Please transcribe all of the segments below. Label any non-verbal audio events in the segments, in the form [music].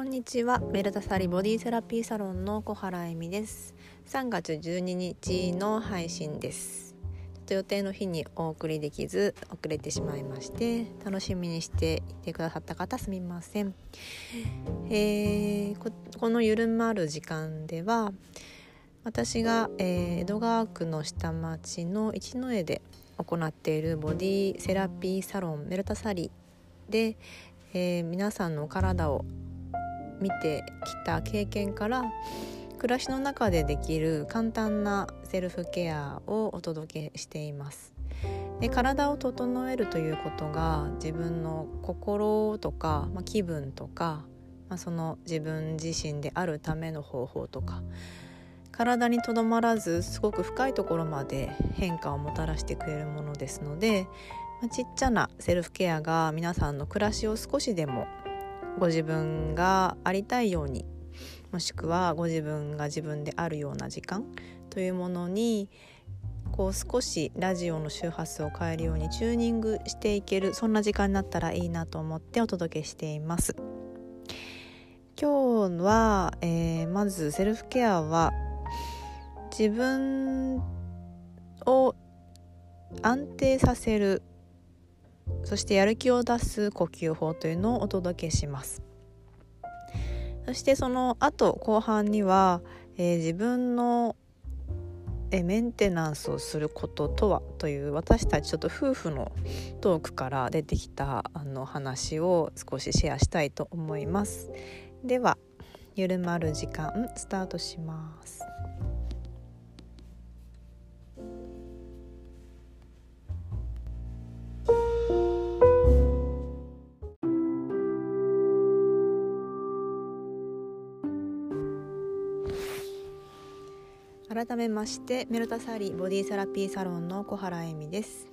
こんにちは。メルタサリボディセラピーサロンの小原恵美です。3月12日の配信です。ちょっと予定の日にお送りできず遅れてしまいまして楽しみにしていてくださった方すみません、えー、ここのゆるまる時間では私が、えー、江戸川区の下町の一之江で行っているボディセラピーサロンメルタサリで、えー、皆さんの体を見てきた経験から暮らしの中でできる簡単なセルフケアをお届けしています。で体を整えるということが自分の心とか、まあ、気分とか、まあ、その自分自身であるための方法とか体にとどまらずすごく深いところまで変化をもたらしてくれるものですので、まあ、ちっちゃなセルフケアが皆さんの暮らしを少しでもご自分がありたいようにもしくはご自分が自分であるような時間というものにこう少しラジオの周波数を変えるようにチューニングしていけるそんな時間になったらいいなと思ってお届けしています。今日は、えー、まずセルフケアは自分を安定させるそしてやる気を出す呼吸法というのをお届けします。そしてその後後半には、えー、自分のえメンテナンスをすることとはという私たちちょっと夫婦のトークから出てきたあの話を少しシェアしたいと思います。ではゆるまる時間スタートします。改めましてメルタサリーボディセラピーサロンの小原恵美です。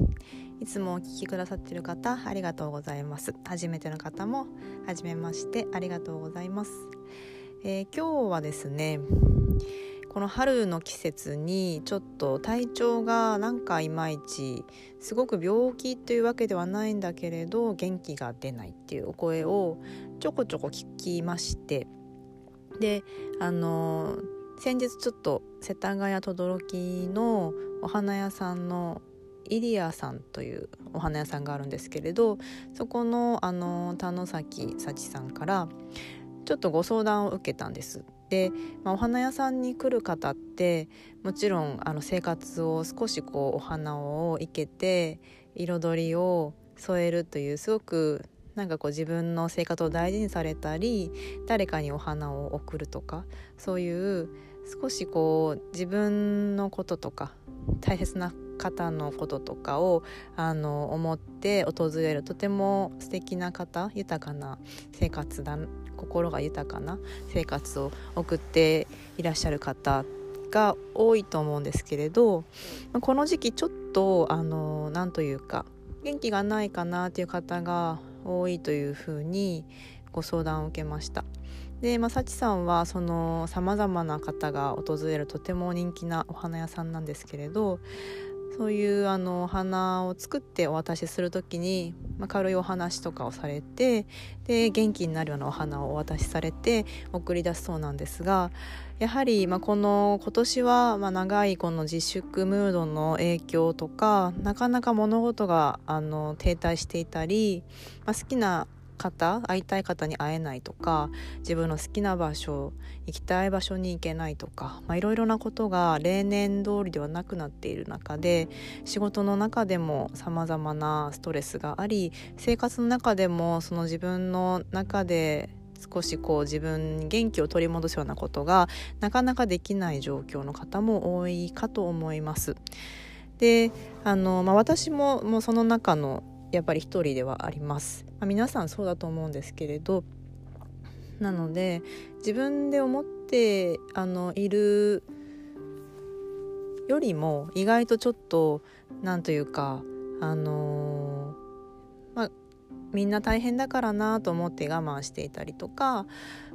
いつもお聞きくださっている方ありがとうございます。初めての方も初めましてありがとうございます、えー、今日はですねこの春の季節にちょっと体調がなんかいまいちすごく病気というわけではないんだけれど元気が出ないっていうお声をちょこちょこ聞きまして。であのー先日ちょっと世田谷轟のお花屋さんのイリアさんというお花屋さんがあるんですけれどそこのあの田野崎幸さんからちょっとご相談を受けたんです。で、まあ、お花屋さんに来る方ってもちろんあの生活を少しこうお花を生けて彩りを添えるというすごくなんかこう自分の生活を大事にされたり誰かにお花を贈るとかそういう少しこう自分のこととか大切な方のこととかをあの思って訪れるとても素敵な方豊かな生活だ心が豊かな生活を送っていらっしゃる方が多いと思うんですけれどこの時期ちょっとあのなんというか元気がないかなという方が多いというふうにご相談を受けました。で、まあ、幸さんはそのさまざまな方が訪れるとても人気なお花屋さんなんですけれどそういうあのお花を作ってお渡しする時に、まあ、軽いお話とかをされてで元気になるようなお花をお渡しされて送り出すそうなんですがやはり、まあ、この今年は、まあ、長いこの自粛ムードの影響とかなかなか物事があの停滞していたり、まあ、好きな方会いたい方に会えないとか自分の好きな場所行きたい場所に行けないとかいろいろなことが例年通りではなくなっている中で仕事の中でもさまざまなストレスがあり生活の中でもその自分の中で少しこう自分元気を取り戻すようなことがなかなかできない状況の方も多いかと思います。であの、まあ、私ももうその中のやっぱり一人ではあります、まあ、皆さんそうだと思うんですけれどなので自分で思ってあのいるよりも意外とちょっとなんというかあのー、まあみんな大変だからなと思って我慢していたりとか、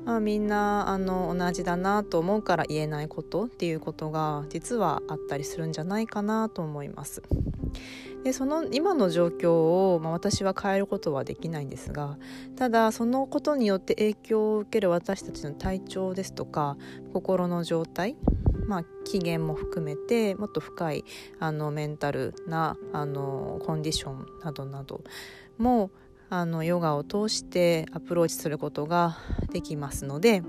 まあ、みんなあの同じだなと思うから言えないことっていうことが実はあったりするんじゃないかなと思います。でその今の状況を、まあ、私は変えることはできないんですがただそのことによって影響を受ける私たちの体調ですとか心の状態まあ、機嫌も含めてもっと深いあのメンタルなあのコンディションなどなどもあのヨガを通してアプローチすることができますので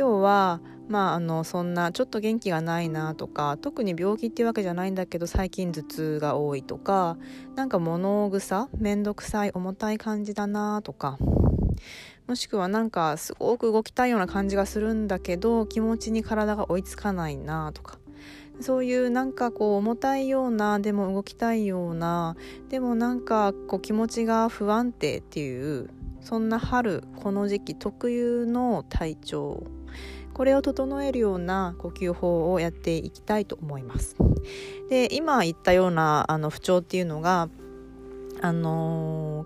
今日はまあ、あのそんなちょっと元気がないなとか特に病気っていうわけじゃないんだけど最近頭痛が多いとかなんか物臭面倒くさい重たい感じだなとかもしくはなんかすごく動きたいような感じがするんだけど気持ちに体が追いつかないなとかそういうなんかこう重たいようなでも動きたいようなでもなんかこう気持ちが不安定っていうそんな春この時期特有の体調これを整えるような呼吸法をやっていきたいと思います。で今言ったようなあの不調っていうのがあの、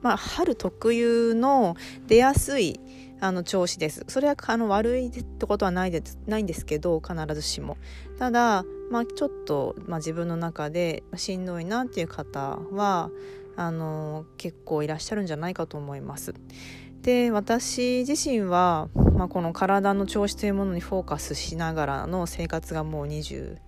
まあ、春特有の出やすいあの調子です。それはあの悪いってことはないですないんですけど必ずしも。ただ、まあ、ちょっと、まあ、自分の中でしんどいなっていう方はあの結構いらっしゃるんじゃないかと思います。で私自身は、まあ、この体の調子というものにフォーカスしながらの生活がもう21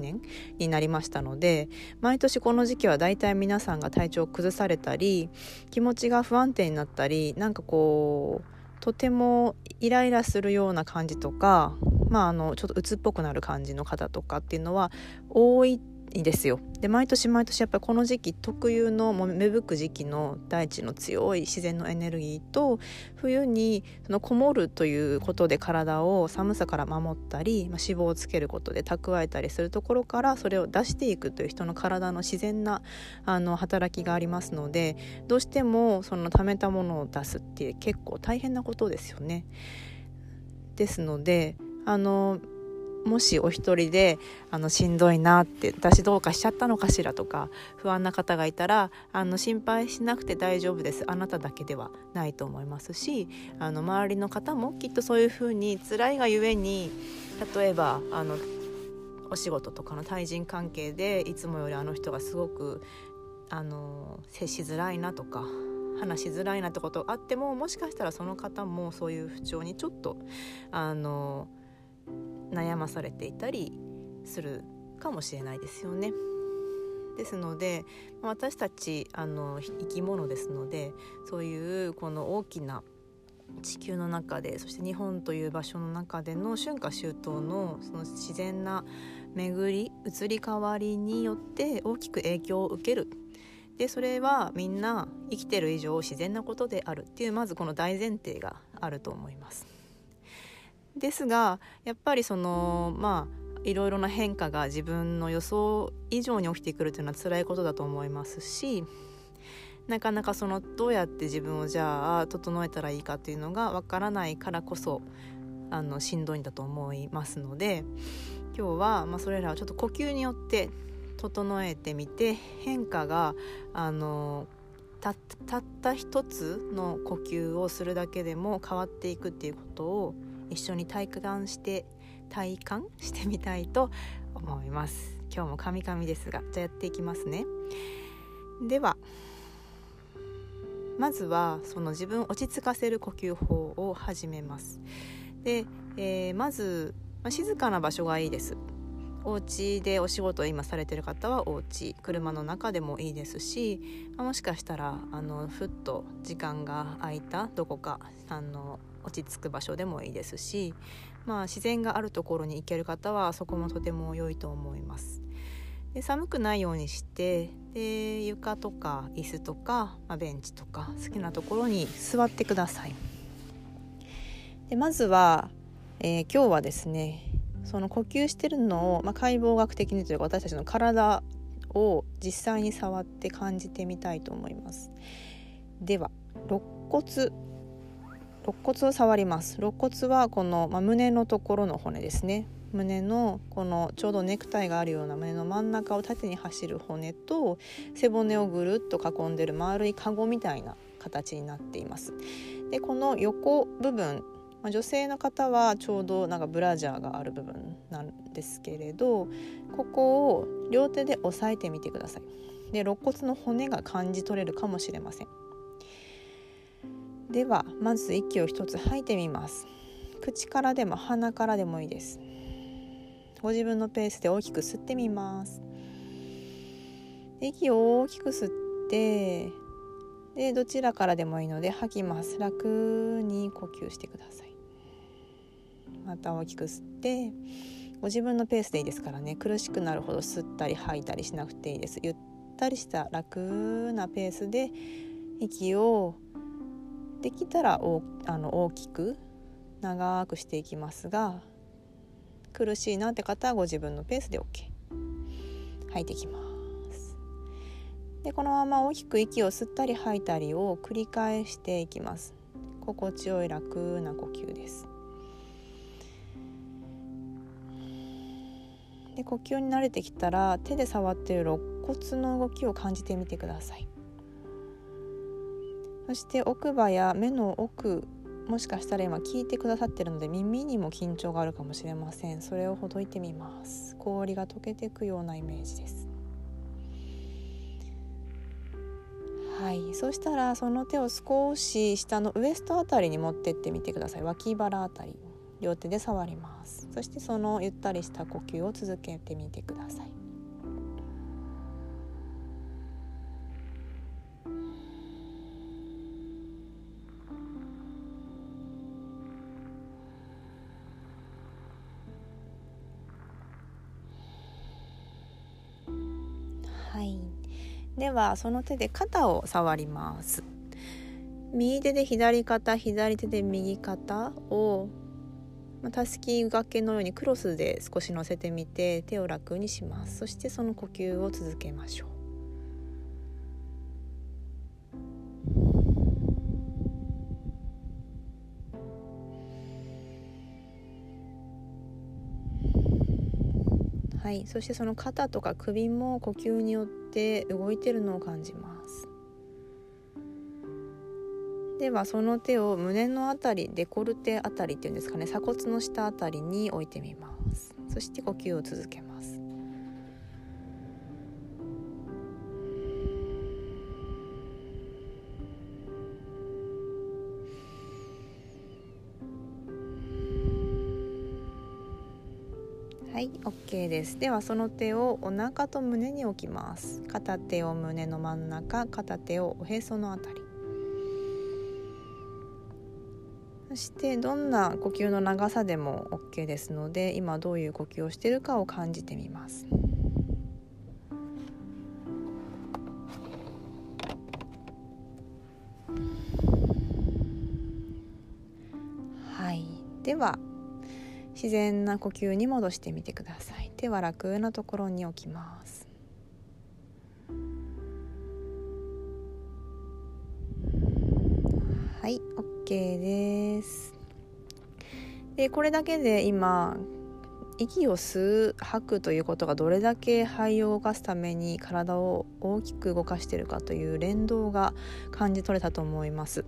年になりましたので毎年この時期はだいたい皆さんが体調を崩されたり気持ちが不安定になったりなんかこうとてもイライラするような感じとか、まあ、あのちょっと鬱っぽくなる感じの方とかっていうのは多いいですよで毎年毎年やっぱりこの時期特有の芽吹く時期の大地の強い自然のエネルギーと冬にそのこもるということで体を寒さから守ったり、まあ、脂肪をつけることで蓄えたりするところからそれを出していくという人の体の自然なあの働きがありますのでどうしてもその溜めたものを出すって結構大変なことですよね。ですのであのもしお一人であのしんどいなって私どうかしちゃったのかしらとか不安な方がいたらあの心配しなくて大丈夫です。あなただけではないと思いますしあの周りの方もきっとそういうふうに辛いがゆえに例えばあのお仕事とかの対人関係でいつもよりあの人がすごくあの接しづらいなとか話しづらいなってことがあってももしかしたらその方もそういう不調にちょっとあの悩まされていたりするかもしれないですよね。ですので私たちあの生き物ですのでそういうこの大きな地球の中でそして日本という場所の中での春夏秋冬のその自然な巡り移り変わりによって大きく影響を受けるでそれはみんな生きてる以上自然なことであるっていうまずこの大前提があると思います。ですがやっぱりそのまあいろいろな変化が自分の予想以上に起きてくるというのは辛いことだと思いますしなかなかそのどうやって自分をじゃあ整えたらいいかっていうのがわからないからこそあのしんどいんだと思いますので今日はまあそれらをちょっと呼吸によって整えてみて変化があのたった一つの呼吸をするだけでも変わっていくっていうことを一緒に体感して体感してみたいと思います。今日もカミカミですがじゃあやっていきますね。ではまずはその自分を落ち着かせる呼吸法を始めます。で、えー、まず、まあ、静かな場所がいいです。お家でお仕事を今されてる方はお家。車の中でもいいですし、まあ、もしかしたらあのふっと時間が空いたどこかあの落ち着く場所でもいいですし、まあ、自然があるところに行ける方はそこもとても良いと思います。で寒くないようにしてで床とか椅子とか、まあ、ベンチとか好きなところに座ってください。でまずは、えー、今日はですねその呼吸してるのを、まあ、解剖学的にというか私たちの体を実際に触って感じてみたいと思います。では肋骨肋骨を触ります。肋骨はこの、まあ、胸のところの骨ですね。胸のこのちょうどネクタイがあるような胸の真ん中を縦に走る骨と背骨をぐるっと囲んでる丸いカゴみたいな形になっています。でこの横部分まあ、女性の方はちょうどなんかブラジャーがある部分なんですけれどここを両手で押さえてみてください。で肋骨の骨が感じ取れるかもしれません。ではまず息を一つ吐いてみます。口からでも鼻からでもいいです。ご自分のペースで大きく吸ってみます。息を大きく吸ってでどちらからでもいいので吐きます。楽に呼吸してください。また大きく吸ってご自分のペースでいいですからね。苦しくなるほど吸ったり吐いたりしなくていいです。ゆったりした楽なペースで息をできたらおあの大きく長くしていきますが苦しいなって方はご自分のペースで OK 吐いていきます。でこのまま大きく息を吸ったり吐いたりを繰り返していきます。心地よい楽な呼吸です。で呼吸に慣れてきたら手で触っている肋骨の動きを感じてみてください。そして奥歯や目の奥もしかしたら今聞いてくださってるので耳にも緊張があるかもしれません。それをほどいてみます。氷が溶けていくようなイメージです。はい。そしたらその手を少し下のウエストあたりに持ってってみてください。脇腹あたり両手で触ります。そしてそのゆったりした呼吸を続けてみてくださいはい。はその手で肩を触ります。右手で左肩左手で右肩を、たすき掛けのようにクロスで少し乗せてみて手を楽にします。そしてその呼吸を続けましょう。はい、そしてその肩とか首も呼吸によって動いてるのを感じます。ではその手を胸のあたりデコルテあたりっていうんですかね。鎖骨の下あたりに置いてみます。そして呼吸を続けます。OK です。ではその手をお腹と胸に置きます。片手を胸の真ん中片手をおへそのあたり。そしてどんな呼吸の長さでも OK ですので今どういう呼吸をしているかを感じてみます。はい、では自然な呼吸に戻してみてください。手は楽なところに置きます。はい、OK ですでこれだけで今息を吸う吐くということがどれだけ肺を動かすために体を大きく動かしているかという連動が感じ取れたと思います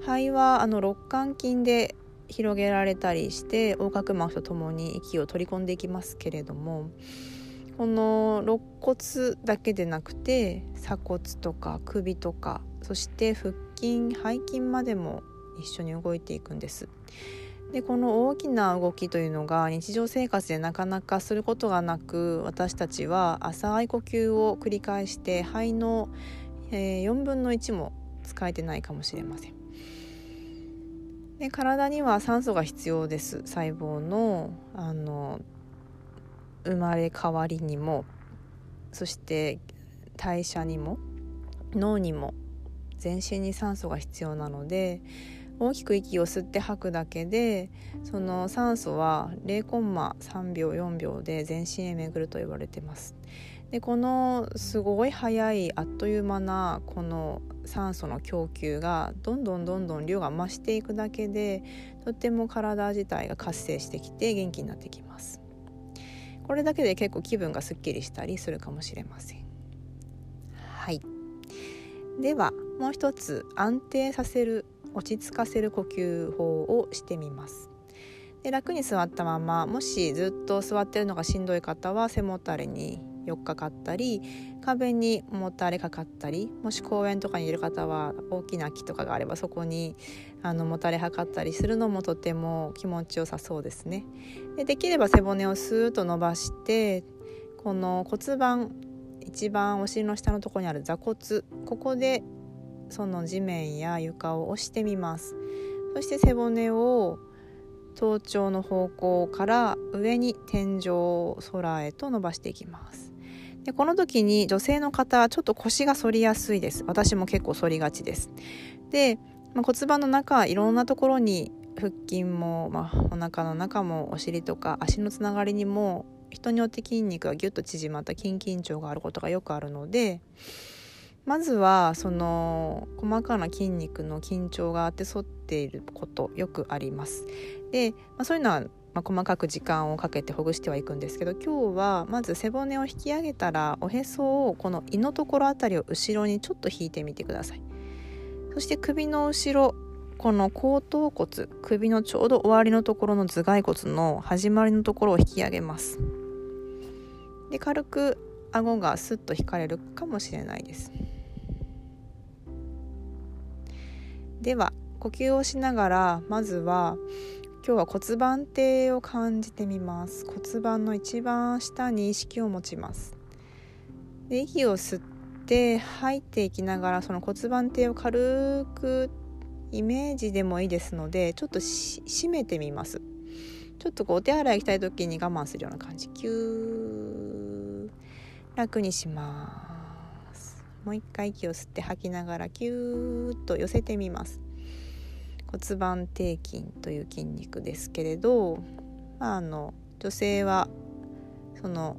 肺はあの肋間筋で広げられたりして横隔膜とともに息を取り込んでいきますけれどもこの肋骨だけでなくて鎖骨とか首とかそして腹筋背筋までも一緒に動いていくんです。でこの大きな動きというのが日常生活でなかなかすることがなく私たちは浅い呼吸を繰り返して肺の、えー、4分の1も使えてないかもしれません。で体には酸素が必要です。細胞のあの生まれ変わりにもそして代謝にも脳にも全身に酸素が必要なので大きく息を吸って吐くだけでその酸素は0コンマ3秒4秒で全身へ巡ると言われてます。でこのすごい速いあっという間なこの酸素の供給がどんどんどんどん量が増していくだけでとっても体自体が活性してきて元気になってきます。これだけで結構気分がすっきりしたりするかもしれません。はい。ではもう一つ安定させる落ち着かせる呼吸法をしてみますで楽に座ったままもしずっと座ってるのがしんどい方は背もたれに寄っかかったり壁にもたれかかったりもし公園とかにいる方は大きな木とかがあればそこにあのもたれはかったりするのもとても気持ちよさそうですね。でできれば背骨をスーッと伸ばしてこの骨盤一番お尻の下のところにある座骨ここでその地面や床を押してみます。そして背骨を頭頂の方向から上に天井空へと伸ばしていきます。でこの時に女性の方ちょっと腰が反りやすいです。私も結構反りがちです。で、まあ、骨盤の中いろんなところに腹筋も、まあ、お腹の中もお尻とか足のつながりにも人によって筋肉がギュッと縮まった筋緊張があることがよくあるのでまずはその細かな筋肉の緊張があって反っていることよくあります。で、まあ、そういうのはまあ、細かく時間をかけてほぐしてはいくんですけど今日はまず背骨を引き上げたらおへそをこの胃のところあたりを後ろにちょっと引いてみてください。そして首の後ろこの後頭骨首のちょうど終わりのところの頭蓋骨の始まりのところを引き上げます。で軽く顎がスッと引かれるかもしれないです。では呼吸をしながらまずは今日は骨盤底を感じてみます。骨盤の一番下に意識を持ちます。で息を吸って吐いていきながらその骨盤底を軽くイメージでもいいですのでちょっと締めてみます。ちょっとこうお手洗い行きたい時に我慢するような感じ。キュー。楽にします。もう一回息を吸って吐きながらキューッと寄せてみます。骨盤底筋という筋肉ですけれど、まあ、の女性はその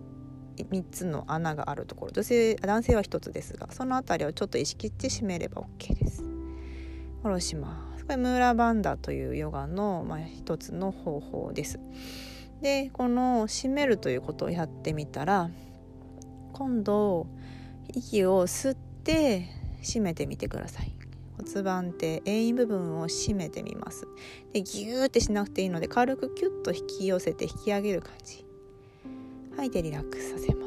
3つの穴があるところ。女性男性は1つですがその辺りをちょっと意識して締めれば OK です。下ろします。これムーラバンダというヨガの、まあ、一つの方法です。でこの締めるということをやってみたら今度息を吸って締めてみてください。骨盤って遠因部分を締めてみます。でギューってしなくていいので軽くキュッと引き寄せて引き上げる感じ。吐いてリラックスさせま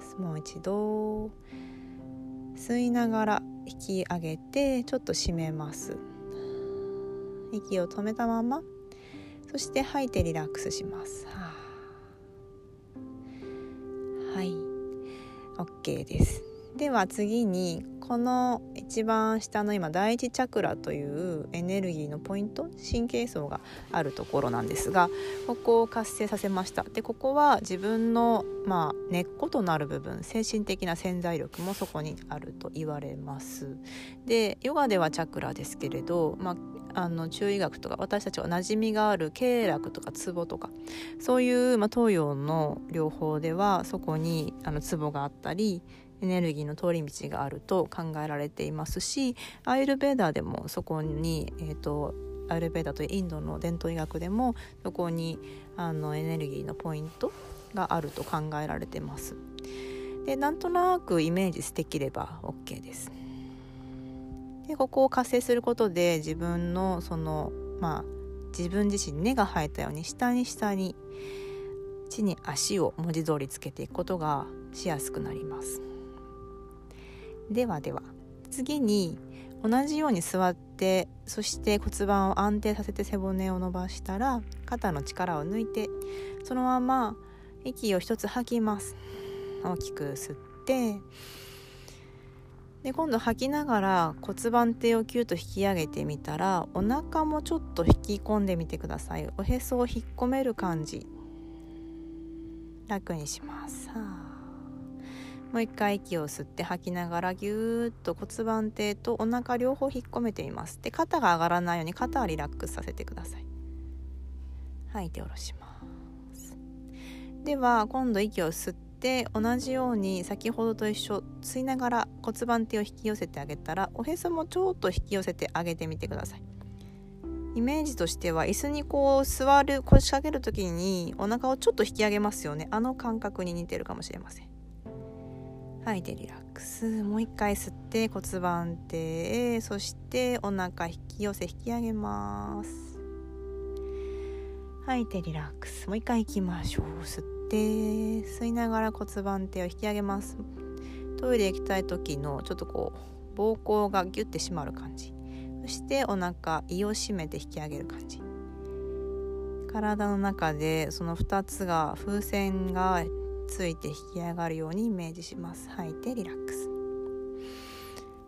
す。もう一度。吸いながら引き上げてちょっと締めます。息を止めたまま。そして吐いてリラックスします。はい。OK です。では次にこの一番下の今第一チャクラというエネルギーのポイント神経層があるところなんですがここを活性させました。でここは自分の、まあ、根っことなる部分精神的な潜在力もそこにあると言われます。でヨガではチャクラですけれど、まあ、あの中医学とか私たちは馴染みがある経絡とかツボとかそういう、まあ、東洋の療法ではそこにあのツボがあったりエネルギーの通り道があると考えられていますしアイルベーダーでもそこに、えーと、アイルベーダーというインドの伝統医学でもそこにあのエネルギーのポイントがあると考えられてます。でなんとなくイメージできれば OK です。でここを活性することで自分のそのまあ自分自身根が生えたように下に下に地に足を文字通りつけていくことがしやすくなります。ではでは。次に同じように座ってそして骨盤を安定させて背骨を伸ばしたら肩の力を抜いてそのまま息を一つ吐きます。大きく吸ってで今度吐きながら骨盤底をキュッと引き上げてみたらお腹もちょっと引き込んでみてください。おへそを引っ込める感じ。楽にします。もう一回息を吸って吐きながらぎゅーっと骨盤底とお腹両方引っ込めてみます。で肩が上がらないように肩はリラックスさせてください。吐いて下ろしますでは今度息を吸って同じように先ほどと一緒吸いながら骨盤底を引き寄せてあげたらおへそもちょっと引き寄せてあげてみてください。イメージとしては椅子にこう座る腰掛ける時にお腹をちょっと引き上げますよね。あの感覚に似てるかもしれません。吐いてリラックス。もう一回吸って骨盤底そしてお腹引き寄せ引き上げます。吐いてリラックス。もう一回いきましょう吸って吸いながら骨盤底を引き上げます。トイレ行きたい時のちょっとこう膀胱がギュッて締まる感じ。そしてお腹胃を締めて引き上げる感じ。体の中でその2つが風船がついて引き上がるようにイメージします。吐いてリラックス。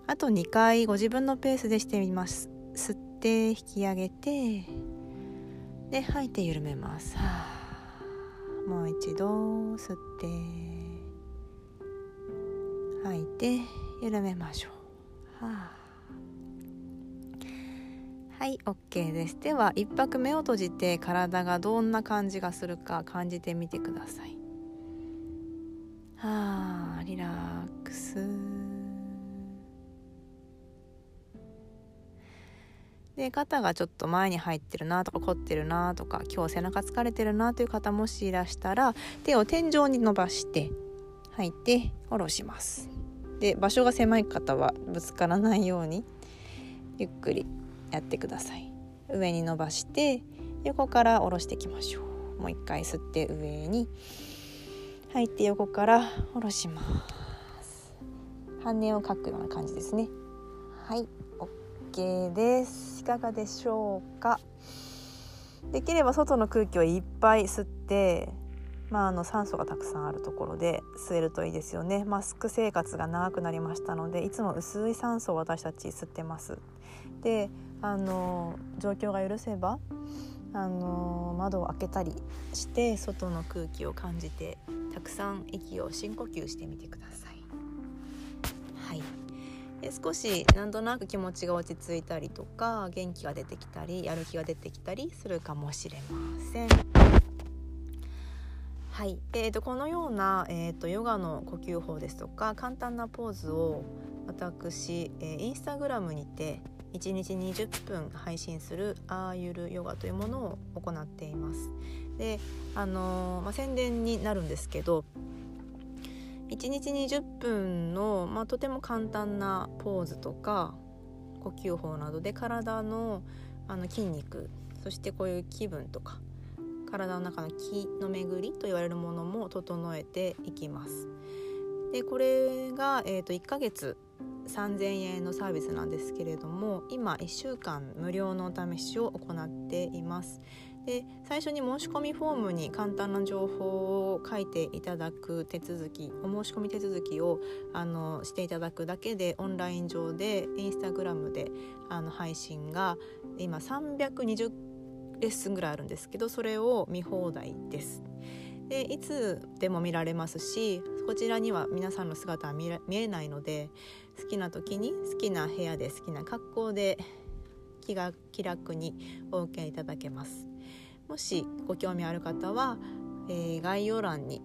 あと2回ご自分のペースでしてみます。吸って引き上げてで吐いて緩めます。もう一度吸って吐いて緩めましょう。はあ。はい OK です。では一泊目を閉じて体がどんな感じがするか感じてみてください。はあリラックス。で肩がちょっと前に入ってるなとか凝ってるなとか今日背中疲れてるなという方もしいらしたら手を天井に伸ばして吐いて下ろします。で場所が狭い方はぶつからないようにゆっくりやってください。上に伸ばして横から下ろしていきましょう。もう一回吸って上に。吐いて横から下ろします。半音を書くような感じですね。はい。OK です。いかがでしょうか。できれば外の空気をいっぱい吸ってまあ、あの酸素がたくさんあるところで吸えるといいですよね。マスク生活が長くなりましたのでいつも薄い酸素を私たち吸ってます。であの状況が許せばあの窓を開けたりして外の空気を感じてたくさん息を深呼吸してみてください。はいで少しなんとなく気持ちが落ち着いたりとか元気が出てきたりやる気が出てきたりするかもしれません。はい、えーと、このような、えーと、ヨガの呼吸法ですとか簡単なポーズを私、えー、インスタグラムにて1日20分配信するアーユルヨガというものを行っています。であの、まあ、宣伝になるんですけど1日20分の、まあ、とても簡単なポーズとか呼吸法などで体のあの筋肉そしてこういう気分とか体の中の気の巡りと言われるものも整えていきます。でこれが、えーと1ヶ月3000円のサービスなんですけれども今1週間無料のお試しを行っていますで最初に申し込みフォームに簡単な情報を書いていただく手続きお申し込み手続きをあのしていただくだけでオンライン上でインスタグラムであの配信が今320レッスンぐらいあるんですけどそれを見放題です。でいつでも見られますしこちらには皆さんの姿は見えないので好きな時に好きな部屋で好きな格好で気が気楽にお受けいただけますもしご興味ある方は、えー、概要欄に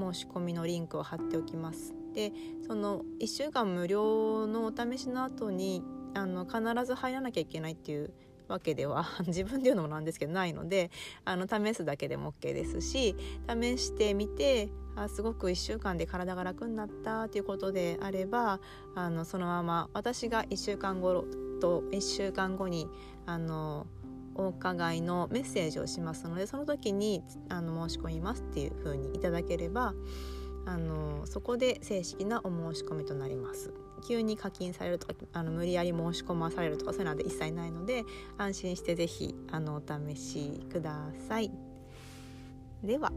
申し込みのリンクを貼っておきます。でその1週間無料のお試しの後にあの必ず入らなきゃいけないっていうわけでは [laughs] 自分で言うのもなんですけどないのであの試すだけでも OK ですし試してみてあすごく1週間で体が楽になったということであればあのそのまま私が1週間後と1週間後にあのお伺いのメッセージをしますのでその時にあの申し込みますっていう風にいただければあのそこで正式なお申し込みとなります。急に課金されるとかあの無理やり申し込まされるとかそういうのは一切ないので安心して是非あのお試しください。では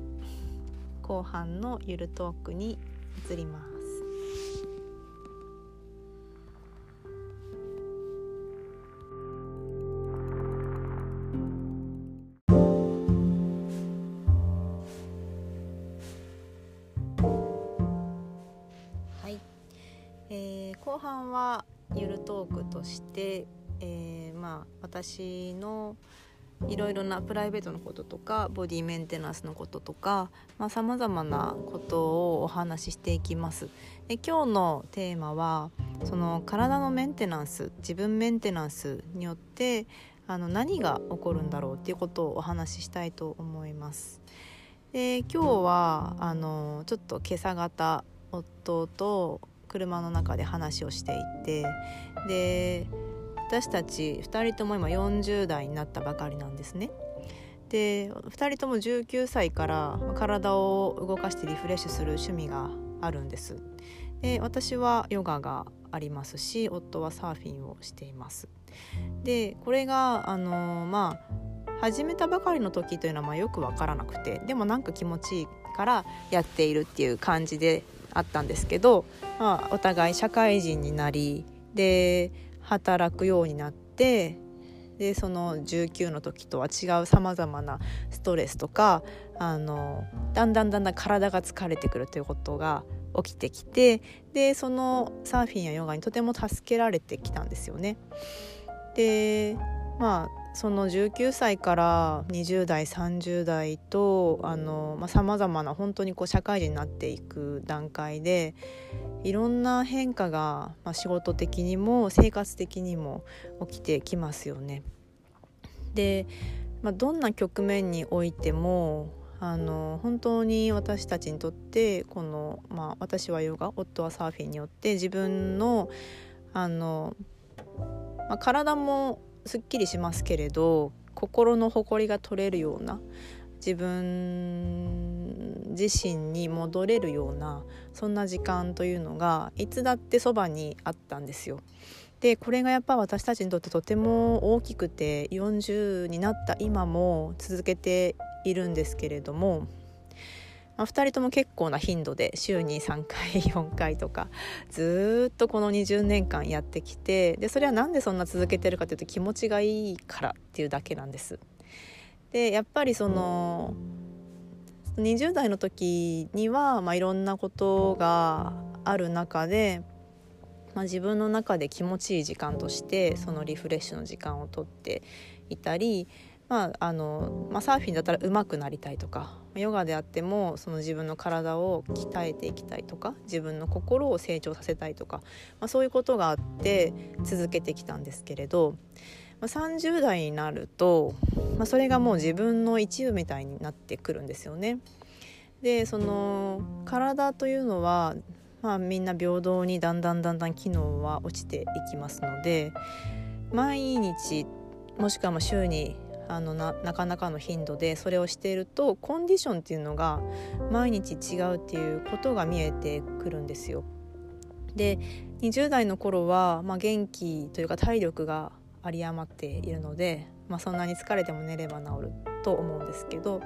後半のゆるトークに移ります。半はゆるトークとして、えー、まあ私のいろいろなプライベートのこととかボディメンテナンスのこととかさまざ、まなことをお話ししていきます。で今日のテーマはその体のメンテナンス自分メンテナンスによってあの何が起こるんだろうっていうことをお話ししたいと思います。で今日はあのちょっと今朝方夫と車の中で話をしていてで私たち2人とも今40代になったばかりなんですね。で2人とも19歳から体を動かしてリフレッシュする趣味があるんです。で私はヨガがありますし夫はサーフィンをしています。でこれがあのまあ始めたばかりの時というのはまあよく分からなくてでもなんか気持ちいいからやっているっていう感じであったんですけど、まあ、お互い社会人になりで働くようになってでその19の時とは違うさまざまなストレスとかあのだんだんだんだん体が疲れてくるということが起きてきてでそのサーフィンやヨガにとても助けられてきたんですよね。でまあその19歳から20代30代とさまざ、まな本当にこう社会人になっていく段階でいろんな変化が、まあ、仕事的にも生活的にも起きてきますよね。で、まあ、どんな局面においてもあの本当に私たちにとってこの、まあ、私はヨガ夫はサーフィンによって自分のあの、まあ、体もすっきりしますけれど心の誇りが取れるような自分自身に戻れるようなそんな時間というのがいつだってそばにあったんですよ。でこれがやっぱ私たちにとってとても大きくて40になった今も続けているんですけれどもまあ、2人とも結構な頻度で週に3回 [laughs] 4回とかずっとこの20年間やってきてでそれは何でそんな続けてるかというと気持ちがいいからっていうだけなんです。でやっぱりその20代の時には、まあ、いろんなことがある中で、まあ、自分の中で気持ちいい時間としてそのリフレッシュの時間をとっていたりまああのまあ、サーフィンだったら上手くなりたいとかヨガであってもその自分の体を鍛えていきたいとか自分の心を成長させたいとか、まあ、そういうことがあって続けてきたんですけれど、まあ、30代になると、まあ、それがもう自分の一部みたいになってくるんですよね。でその体というのは、まあ、みんな平等にだんだんだんだん機能は落ちていきますので毎日もしくは週にあのななかなかの頻度でそれをしているとコンディションっていうのが毎日違うっていうことが見えてくるんですよ。で20代の頃は、まあ、元気というか体力が有り余っているので、まあ、そんなに疲れても寝れば治ると思うんですけど、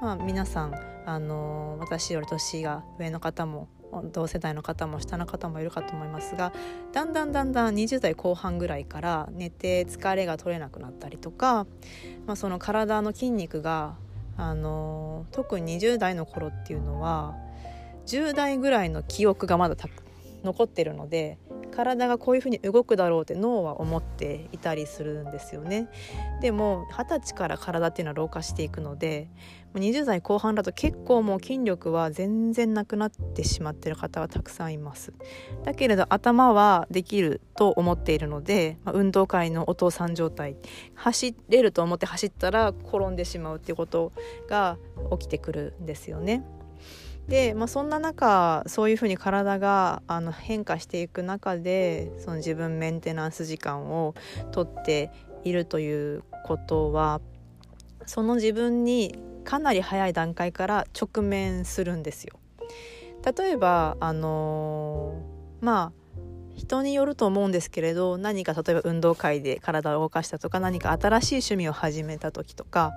まあ、皆さん、あの私より年が上の方も同世代の方も下の方もいるかと思いますがだんだんだんだん20代後半ぐらいから寝て疲れが取れなくなったりとか、まあ、その体の筋肉があの特に20代の頃っていうのは10代ぐらいの記憶がまだた残ってるので体がこういうふうに動くだろうって脳は思っていたりするんですよね。でも二十歳から体っていうのは老化していくので20代後半だと結構もう筋力は全然なくなってしまってる方はたくさんいます。だけれど頭はできると思っているので、まあ、運動会のお父さん状態走れると思って走ったら転んでしまうっていうことが起きてくるんですよね。で、まあ、そんな中そういうふうに体があの変化していく中でその自分メンテナンス時間をとっているということはその自分にかなり早い段階から直面するんですよ。例えばあの、まあ人によると思うんですけれど何か例えば運動会で体を動かしたとか何か新しい趣味を始めた時とか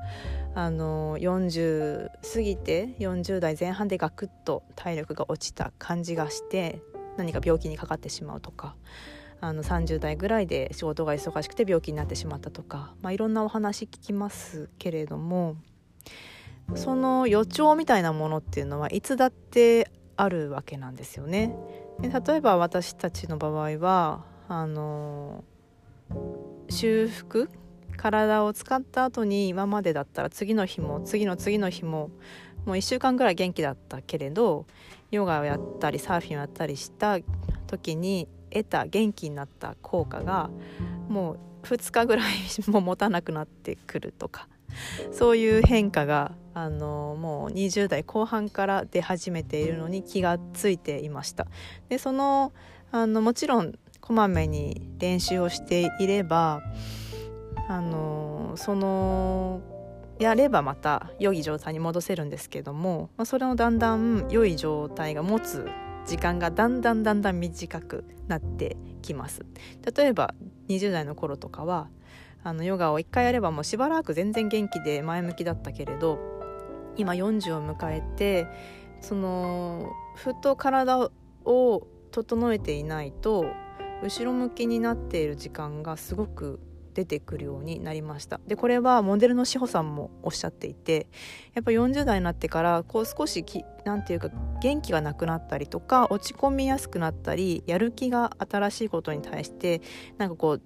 あの40過ぎて40代前半でガクッと体力が落ちた感じがして何か病気にかかってしまうとかあの30代ぐらいで仕事が忙しくて病気になってしまったとか、まあ、いろんなお話聞きますけれどもその予兆みたいなものっていうのはいつだってあるわけなんですよね。で例えば私たちの場合はあの修復体を使った後に今までだったら次の日も次の次の日ももう1週間ぐらい元気だったけれどヨガをやったりサーフィンをやったりした時に得た元気になった効果がもう2日ぐらいも持たなくなってくるとかそういう変化があのもう20代後半から出始めているのに気がついていました。でそのあのもちろんこまめに練習をしていればあのそのやればまた良い状態に戻せるんですけども、まあ、それをだんだん良い状態が持つ時間がだんだんだんだん短くなってきます。例えば20代の頃とかはあのヨガを1回やればもうしばらく全然元気で前向きだったけれど今40を迎えてそのふと体を整えていないと後ろ向きになっている時間がすごく出てくるようになりました。でこれはモデルの志保さんもおっしゃっていてやっぱ40代になってからこう少し何て言うか元気がなくなったりとか落ち込みやすくなったりやる気が新しいことに対してなんかこう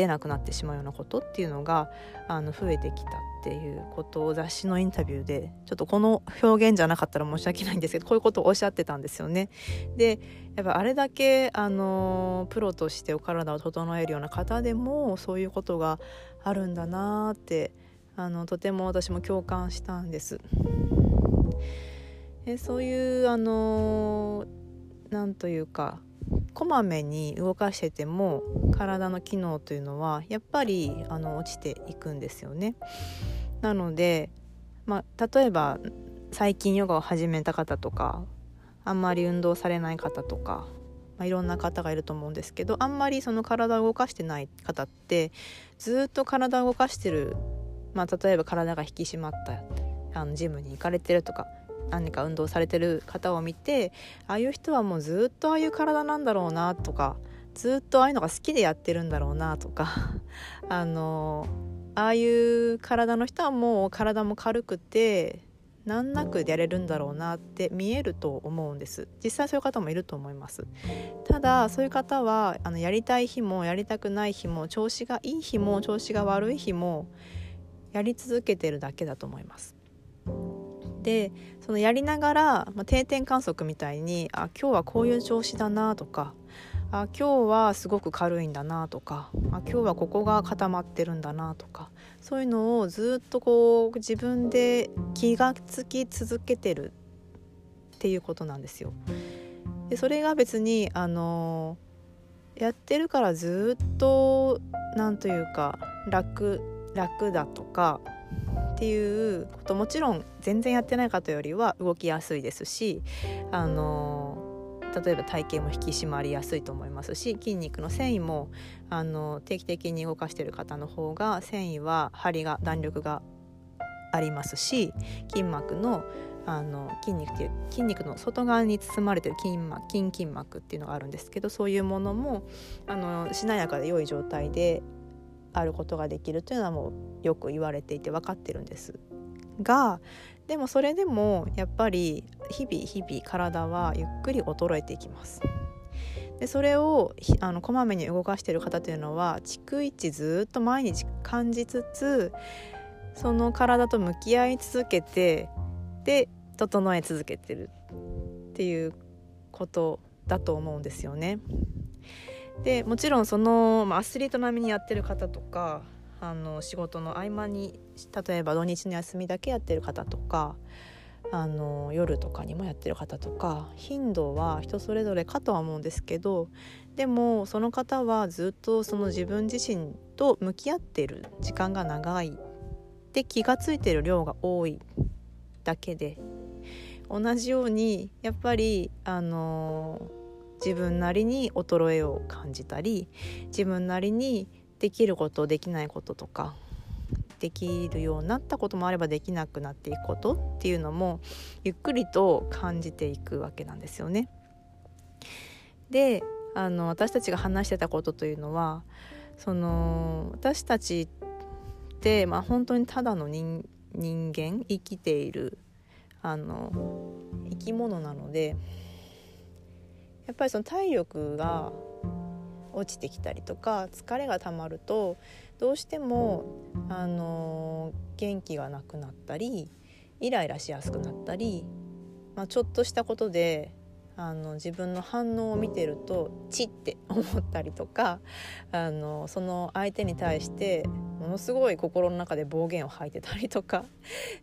出なくなってしまうようなことっていうのがあの増えてきたっていうことを雑誌のインタビューでちょっとこの表現じゃなかったら申し訳ないんですけどこういうことをおっしゃってたんですよね。でやっぱあれだけあのプロとしてお体を整えるような方でもそういうことがあるんだなってあのとても私も共感したんです。でそういうあのなんというかこまめに動かしてても体の機能というのはやっぱりあの落ちていくんですよね。なので、まあ、例えば最近ヨガを始めた方とかあんまり運動されない方とか、まあ、いろんな方がいると思うんですけどあんまりその体を動かしてない方ってずっと体を動かしてる、まあ、例えば体が引き締まったあのジムに行かれてるとか何か運動されてる方を見てああいう人はもうずっとああいう体なんだろうなとかずっとああいうのが好きでやってるんだろうなとか [laughs] あのああいう体の人はもう体も軽くて難なくやれるんだろうなって見えると思うんです。実際そういう方もいると思います。ただそういう方はあのやりたい日もやりたくない日も調子がいい日も調子が悪い日もやり続けてるだけだと思います。でそのやりながら、まあ、定点観測みたいにあ今日はこういう調子だなとかあ今日はすごく軽いんだなとかあ今日はここが固まってるんだなとかそういうのをずっとこう自分で気がつき続けてるっていうことなんですよ。でそれが別にあのやってるからずっと何というか楽楽だとかっていうこともちろん全然やってない方よりは動きやすいですしあの例えば体型も引き締まりやすいと思いますし筋肉の繊維もあの定期的に動かしてる方の方が繊維は張りが弾力がありますし筋膜のあの筋肉っていう筋肉の外側に包まれてる筋膜筋筋膜っていうのがあるんですけどそういうものもあのしなやかで良い状態であることができるというのはもうよく言われていて分かってるんですがでもそれでもやっぱり日々日々体はゆっくり衰えていきますでそれをあのこまめに動かしている方というのは逐一ずっと毎日感じつつその体と向き合い続けてで整え続けてるっていうことだと思うんですよね。でもちろんその、まあ、アスリート並みにやってる方とかあの仕事の合間に例えば土日の休みだけやってる方とかあの夜とかにもやってる方とか頻度は人それぞれかとは思うんですけどでもその方はずっとその自分自身と向き合ってる時間が長い。で気が付いてる量が多い。だけで。同じようにやっぱりあの自分なりに衰えを感じたり自分なりにできることできないこととかできるようになったこともあればできなくなっていくことっていうのもゆっくりと感じていくわけなんですよね。であの私たちが話してたことというのはその私たちって、まあ、本当にただの人間生きているあの生き物なのでやっぱりその体力が落ちてきたりとか疲れがたまるとどうしても、あの元気がなくなったりイライラしやすくなったり、まあ、ちょっとしたことであの自分の反応を見てるとチッって思ったりとかあのその相手に対してものすごい心の中で暴言を吐いてたりとか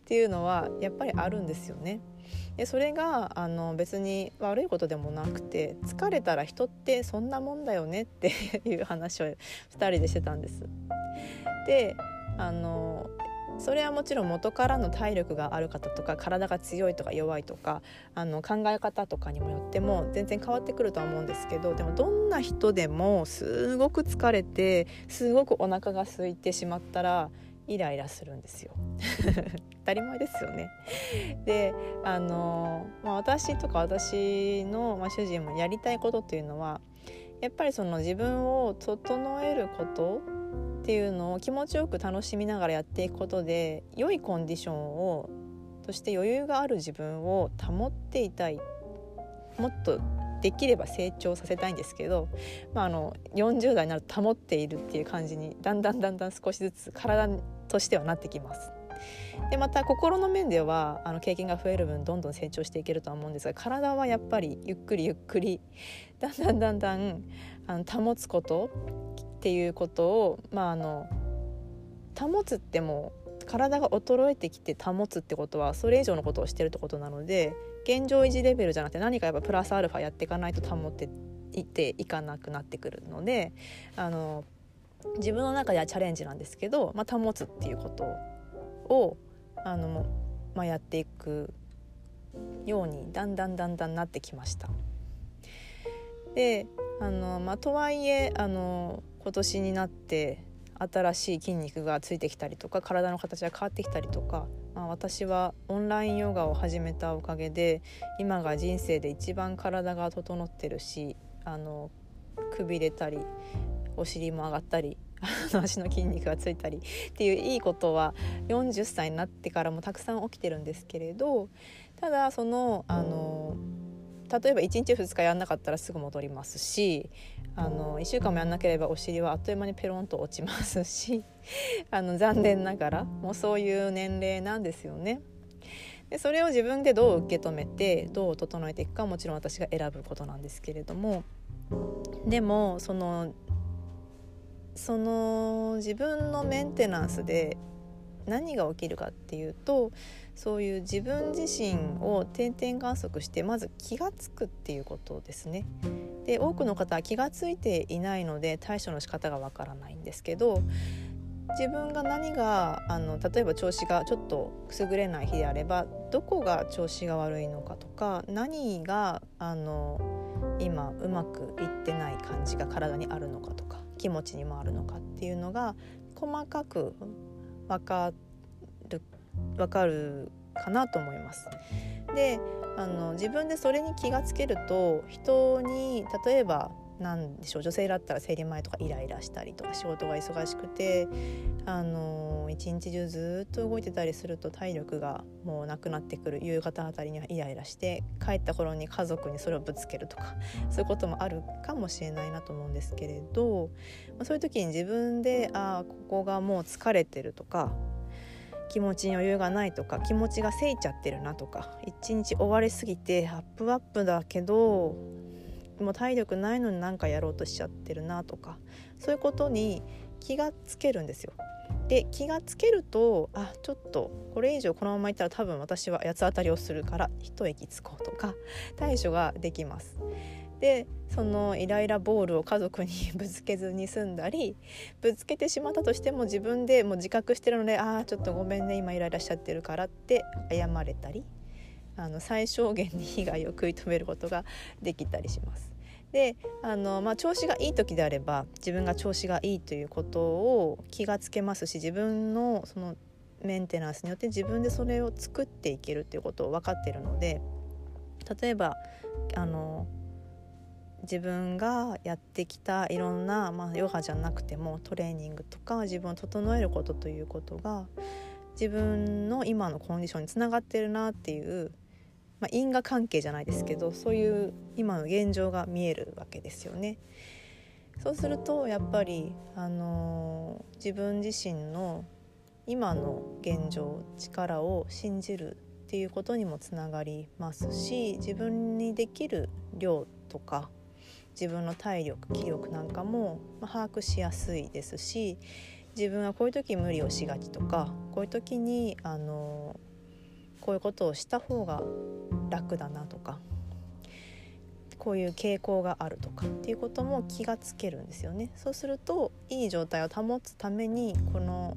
っていうのはやっぱりあるんですよね。でそれがあの別に悪いことでもなくて疲れたら人ってそんなもんだよねっていう話を2人でしてたんです。であのそれはもちろん元からの体力がある方とか体が強いとか弱いとかあの考え方とかにもよっても全然変わってくるとは思うんですけどでもどんな人でもすごく疲れてすごくお腹が空いてしまったらイライラするんですよ。[laughs] 当たり前ですよね。であの、まあ、私とか私の、まあ、主人もやりたいことっていうのはやっぱりその自分を整えることっていうのを気持ちよく楽しみながらやっていくことで良いコンディションをそして余裕がある自分を保っていたい。もっとできれば成長させたいんですけど、まあ、あの40代になると保っているっていう感じにだんだんだんだん少しずつ体としてはなってきます。でまた心の面ではあの経験が増える分どんどん成長していけるとは思うんですが体はやっぱりゆっくりゆっくり [laughs] だんだんだんだんあの保つことっていうことを、まあ、あの保つっても体が衰えてきて保つってことはそれ以上のことをしてるってことなので現状維持レベルじゃなくて何かやっぱプラスアルファやっていかないと保っていっていかなくなってくるのであの自分の中ではチャレンジなんですけど、まあ、保つっていうことをあの、まあ、やっていくようにだんだんだんだんなってきました。であの、まあ、とはいえあの今年になって新しい筋肉がついてきたりとか体の形が変わってきたりとか、まあ、私はオンラインヨガを始めたおかげで今が人生で一番体が整ってるしあのくびれたりお尻も上がったり [laughs] 足の筋肉がついたりっていういいことは40歳になってからもたくさん起きてるんですけれどただそのあの例えば1日2日やんなかったらすぐ戻りますしあの1週間もやんなければお尻はあっという間にペロンと落ちますし [laughs] あの残念ながらもうそういう年齢なんですよね。でそれを自分でどう受け止めてどう整えていくかもちろん私が選ぶことなんですけれどもでもそのその自分のメンテナンスで何が起きるかっていうとそういう自分自身を定点観測してまず気が付くっていうことですね。で多くの方は気が付いていないので対処の仕方がわからないんですけど自分が何があの例えば調子がちょっと優れない日であればどこが調子が悪いのかとか何があの今うまくいってない感じが体にあるのかとか気持ちにもあるのかっていうのが細かく分かる分かるかなと思います。であの自分でそれに気がつけると人に例えば何でしょう女性だったら生理前とかイライラしたりとか仕事が忙しくてあの一日中ずっと動いてたりすると体力がもうなくなってくる。夕方あたりにはイライラして帰った頃に家族にそれをぶつけるとか [laughs] そういうこともあるかもしれないなと思うんですけれど、まあ、そういう時に自分でああここがもう疲れてるとか気持ちに余裕がないとか気持ちがせいちゃってるなとか一日追われすぎてアップアップだけどもう体力ないのに何かやろうとしちゃってるなとかそういうことに気がつけるんですよ。で気がつけるとあちょっとこれ以上このままいったら多分私は八つ当たりをするから一息つこうとか対処ができます。でそのイライラボールを家族にぶつけずに済んだりぶつけてしまったとしても自分でもう自覚してるので「ああちょっとごめんね今イライラしちゃってるから」って謝れたりあの最小限に被害を食い止めることができたりします。であの、まあ、調子がいい時であれば自分が調子がいいということを気がつけますし自分のそのメンテナンスによって自分でそれを作っていけるっていうことを分かってるので例えばあの自分がやってきたいろんな、まあ、ヨガじゃなくてもトレーニングとか自分を整えることということが自分の今のコンディションにつながってるなっていうまあ、因果関係じゃないですけどそういう今の現状が見えるわけですよね。そうするとやっぱり、あのー、自分自身の今の現状力を信じるっていうことにもつながりますし自分にできる量とか自分の体力気力なんかも把握しやすいですし自分はこういう時無理をしがちとかこういう時にあのこういうことをした方が楽だなとかこういう傾向があるとかっていうことも気がつけるんですよね。そうするといい状態を保つためにこの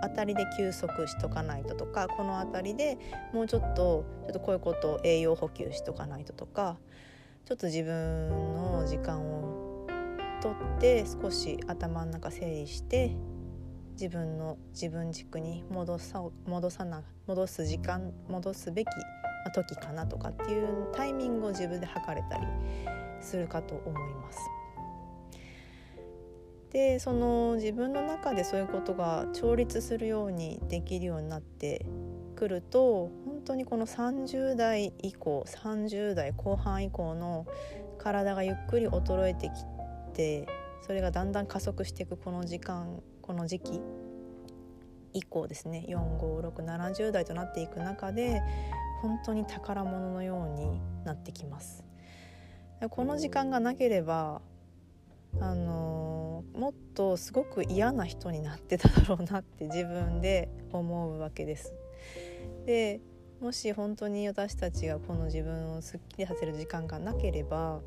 辺りで休息しとかないととかこの辺りでもうちょっとちょっとこういうことを栄養補給しとかないととかちょっと自分の時間をとって少し頭の中整理して自分の自分軸に戻さ戻さな戻す時間戻すべき時かなとかっていうタイミングを自分で測れたりするかと思います。でその自分の中でそういうことが調律するようにできるようになってくると本当にこの30代以降30代後半以降の体がゆっくり衰えてきてそれがだんだん加速していくこの時間この時期以降ですね456770代となっていく中で本当に宝物のようになってきますこの時間がなければあのもっとすごく嫌な人になってただろうなって自分で思うわけです。でもし本当に私たちがこの自分をすっきりさせる時間がなければ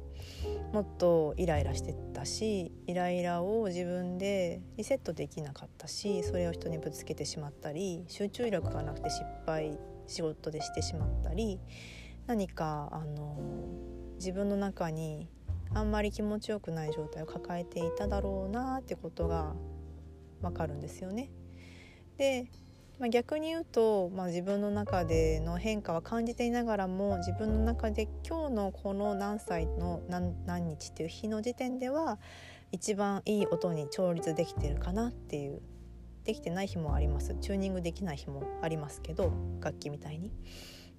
もっとイライラしてたしイライラを自分でリセットできなかったしそれを人にぶつけてしまったり集中力がなくて失敗仕事でしてしまったり何かあの自分の中にあんまり気持ちよくない状態を抱えていただろうなってことがわかるんですよね。でまあ、逆に言うと、まあ、自分の中での変化は感じていながらも自分の中で今日のこの何歳の何日っていう日の時点では一番いい音に調律できてるかなっていうできてない日もありますチューニングできない日もありますけど楽器みたいに。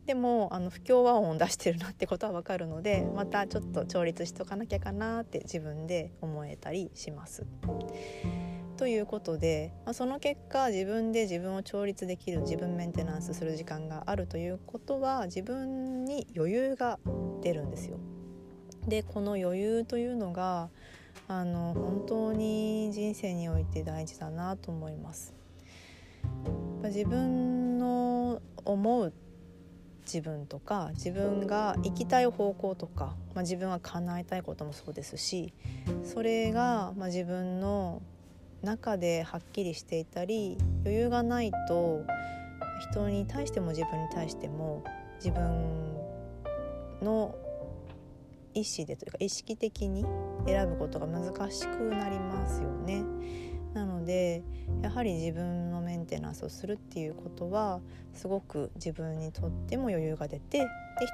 でもあの不協和音を出してるなってことは分かるのでまたちょっと調律しとかなきゃかなって自分で思えたりします。ということで、まあ、その結果自分で自分を調律できる自分メンテナンスする時間があるということは自分に余裕が出るんですよ。でこの余裕というのがあの本当に人生において大事だなと思います。自分の思う自分とか自分が行きたい方向とか、まあ、自分は叶えたいこともそうですしそれが、まあ、自分の中ではっきりしていたり余裕がないと人に対しても自分に対しても自分の意思でというか意識的に選ぶことが難しくなりますよね。なのでやはり自分のメンテナンスをするっていうことはすごく自分にとっても余裕が出てで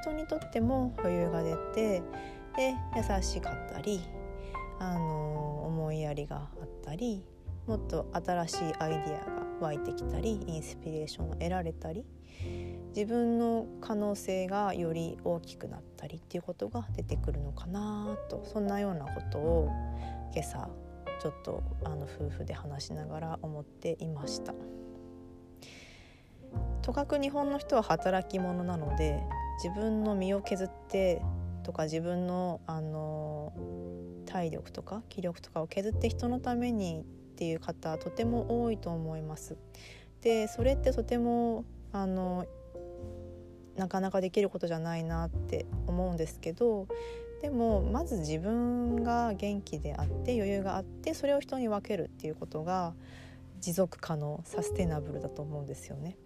人にとっても余裕が出てで優しかったりあの思いやりがあったりもっと新しいアイディアが湧いてきたりインスピレーションを得られたり自分の可能性がより大きくなったりっていうことが出てくるのかなとそんなようなことを今朝ちょっとあの夫婦で話しながら思っていました。とかく日本の人は働き者なので自分の身を削ってとか自分のあの体力とか気力とかを削って人のためにっていう方とても多いと思います。でそれってとてもあのなかなかできることじゃないなって思うんですけどでもまず自分が元気であって余裕があってそれを人に分けるっていうことが持続可能サステナブルだと思うんですよね。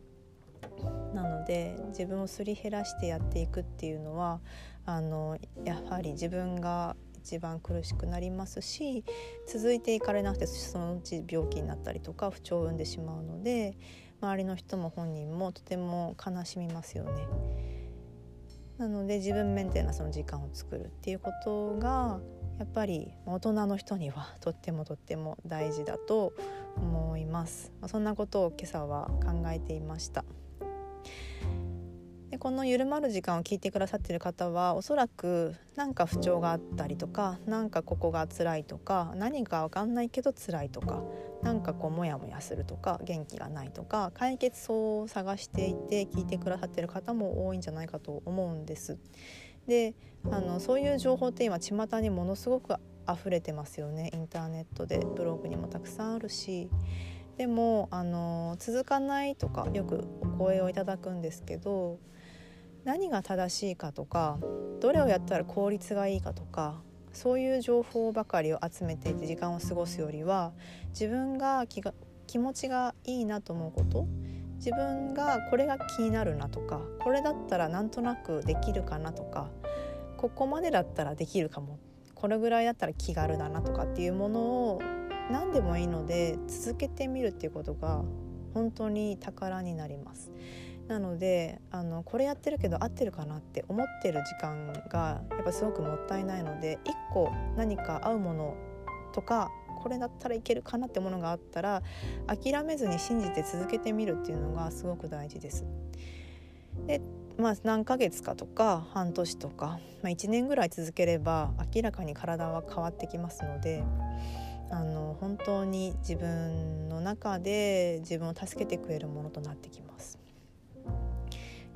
なので自分をすり減らしてやっていくっていうのはあのやはり自分が一番苦しくなりますし続いていかれなくてそのうち病気になったりとか不調を生んでしまうので周りの人も本人もとても悲しみますよね。なので自分メンテナンスの時間を作るっていうことがやっぱり大人の人には [laughs] とってもとっても大事だと思います。ま、そんなことを今朝は考えていました。でこの「ゆるまる時間」を聞いてくださってる方はおそらく何か不調があったりとか何かここが辛いとか何か分かんないけど辛いとか何かこうモヤモヤするとか元気がないとか解決法を探していて聞いてくださってる方も多いんじゃないかと思うんです。であのそういう情報って今巷にものすごく溢れてますよねインターネットでブログにもたくさんあるしでもあの続かないとかよくお声をいただくんですけど何が正しいかとかどれをやったら効率がいいかとかそういう情報ばかりを集めていて時間を過ごすよりは自分が気が気持ちがいいなと思うこと自分がこれが気になるなとかこれだったらなんとなくできるかなとかここまでだったらできるかもこれぐらいだったら気軽だなとかっていうものを何でもいいので続けてみるっていうことが本当に宝になります。なのであのこれやってるけど合ってるかなって思ってる時間がやっぱすごくもったいないので1個何か合うものとかこれだったらいけるかなってものがあったら諦めずに信じて続けてみるっていうのがすごく大事です。でまあ何ヶ月かとか半年とか、まあ、1年ぐらい続ければ明らかに体は変わってきますのであの本当に自分の中で自分を助けてくれるものとなってきます。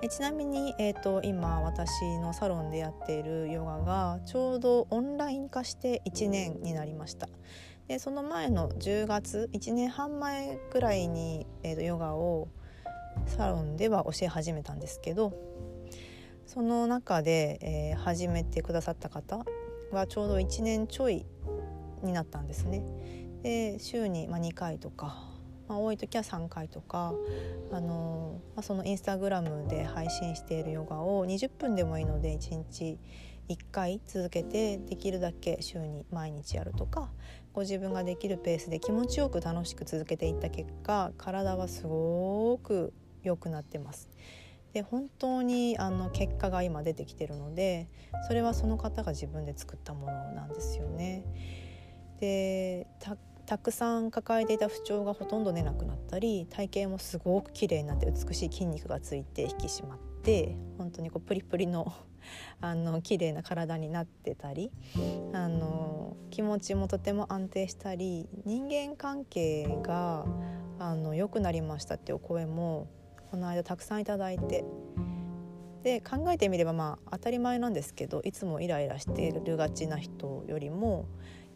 えちなみに、えーと、今私のサロンでやっているヨガがちょうどオンライン化して1年になりましたでその前の10月1年半前くらいに、えーと、ヨガをサロンでは教え始めたんですけどその中で、えー、始めてくださった方はちょうど1年ちょいになったんですね。で週に、まあ、2回とかまあ、多い時は3回とか、あのまあ、そのインスタグラムで配信しているヨガを20分でもいいので1日1回続けてできるだけ週に毎日やるとかご自分ができるペースで気持ちよく楽しく続けていった結果体はすごく良くなってます。で本当にあの結果が今出てきてるのでそれはその方が自分で作ったものなんですよね。でたくさん抱えていた不調がほとんど出なくなったり体型もすごく綺麗になって美しい筋肉がついて引き締まって本当にこうプリプリの [laughs] あの綺麗な体になってたりあの気持ちもとても安定したり人間関係があの良くなりましたっていうお声もこの間たくさんいただいて。で考えてみればまあ当たり前なんですけどいつもイライラしているがちな人よりも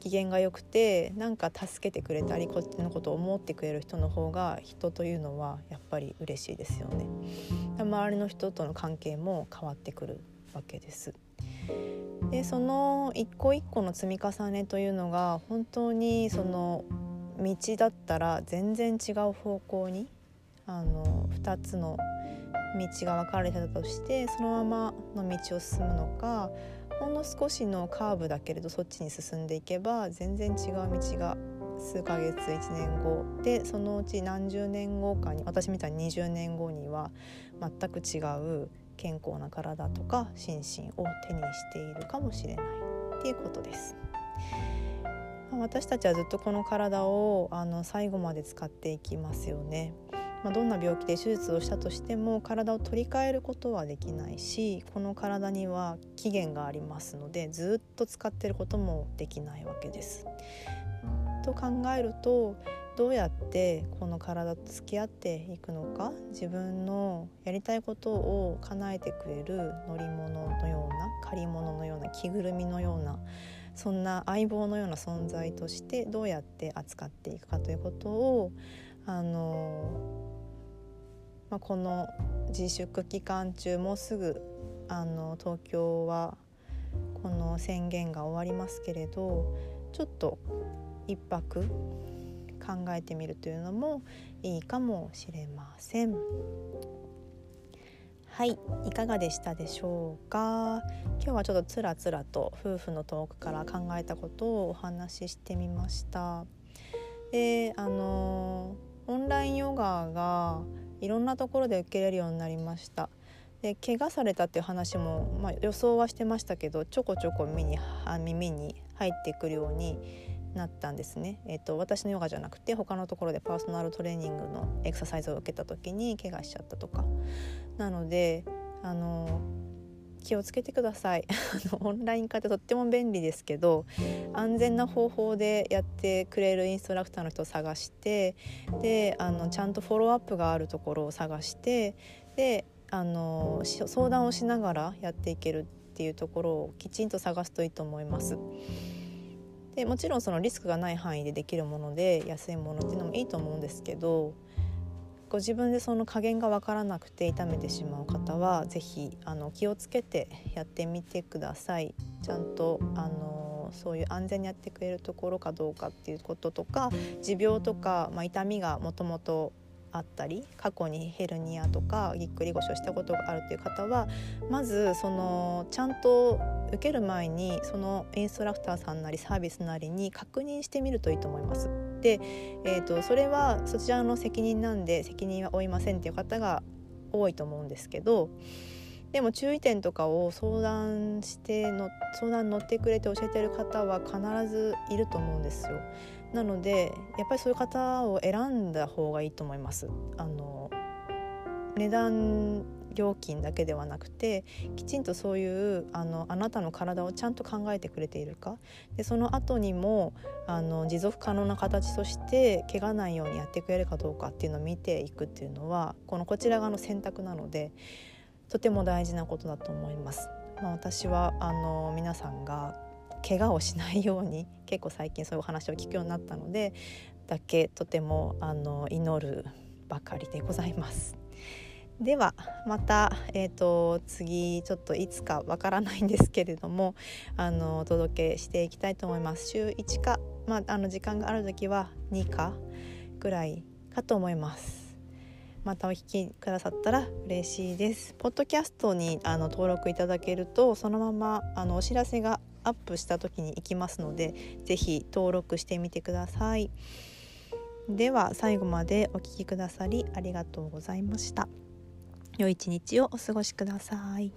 機嫌が良くてなんか助けてくれたりこっちのことを思ってくれる人の方が人というのはやっぱり嬉しいですよね。周りの人との関係も変わってくるわけです。でその一個一個の積み重ねというのが本当にその道だったら全然違う方向にあの2つの道が分かれてたとしてそのままの道を進むのかほんの少しのカーブだけれどそっちに進んでいけば全然違う道が数ヶ月1年後でそのうち何十年後かに私みたいに20年後には全く違う健康な体とか心身を手にしているかもしれないっていうことです。私たちはずっとこの体をあの最後まで使っていきますよね。まあ、どんな病気で手術をしたとしても体を取り替えることはできないしこの体には期限がありますのでずっと使ってることもできないわけです。と考えるとどうやってこの体と付き合っていくのか自分のやりたいことを叶えてくれる乗り物のような借り物のような着ぐるみのようなそんな相棒のような存在としてどうやって扱っていくかということをあのまあ、この自粛期間中もうすぐあの東京はこの宣言が終わりますけれどちょっと一泊考えてみるというのもいいかもしれません。はいいかがでしたでしょうか？今日はちょっとつらつらと夫婦のトークから考えたことをお話ししてみましたであのオンラインヨガがいろんなところで受けれるようになりました。で怪我されたっていう話も、まあ、予想はしてましたけどちょこちょこ耳に耳に入ってくるようになったんですね、えーと、私のヨガじゃなくて他のところでパーソナルトレーニングのエクササイズを受けた時に怪我しちゃったとか。なのであの気をつけてください [laughs] オンライン化ってとっても便利ですけど安全な方法でやってくれるインストラクターの人を探してであのちゃんとフォローアップがあるところを探してであの相談をしながらやっていけるっていうところをきちんと探すといいと思います。でもちろんそのリスクがない範囲でできるもので安いものっていうのもいいと思うんですけどご自分でその加減が分からなくて痛めてしまう方は是非気をつけてやってみてください。ちゃんとあのそういう安全にやってくれるところかどうかっていうこととか持病とか、まあ、痛みがもともとあったり過去にヘルニアとかぎっくり腰をしたことがあるという方はまずそのちゃんと受ける前にそのインストラクターさんなりサービスなりに確認してみるといいと思います。で、えーと、それはそちらの責任なんで責任は負いませんっていう方が多いと思うんですけどでも注意点とかを相談しての相談乗ってくれて教えてる方は必ずいると思うんですよ。なのでやっぱりそういう方を選んだ方がいいと思います。あの値段料金だけではなくてきちんとそういうあのあなたの体をちゃんと考えてくれているかでその後にもあの持続可能な形として怪我ないようにやってくれるかどうかっていうのを見ていくっていうのはこのこちら側の選択なのでとても大事なことだと思います。まあ、私はあの皆さんが怪我をしないように結構最近そういうお話を聞くようになったのでだけとてもあの祈るばかりでございます。ではまた、えーと、次ちょっといつかわからないんですけれどもあのお届けしていきたいと思います。週1か、まあ、あの時間がある時は2かぐらいかと思います。またお聞きくださったら嬉しいです。ポッドキャストにあの登録いただけるとそのままあのお知らせがアップした時に行きますので是非登録してみてください。では最後までお聴きくださりありがとうございました。良い一日をお過ごしください。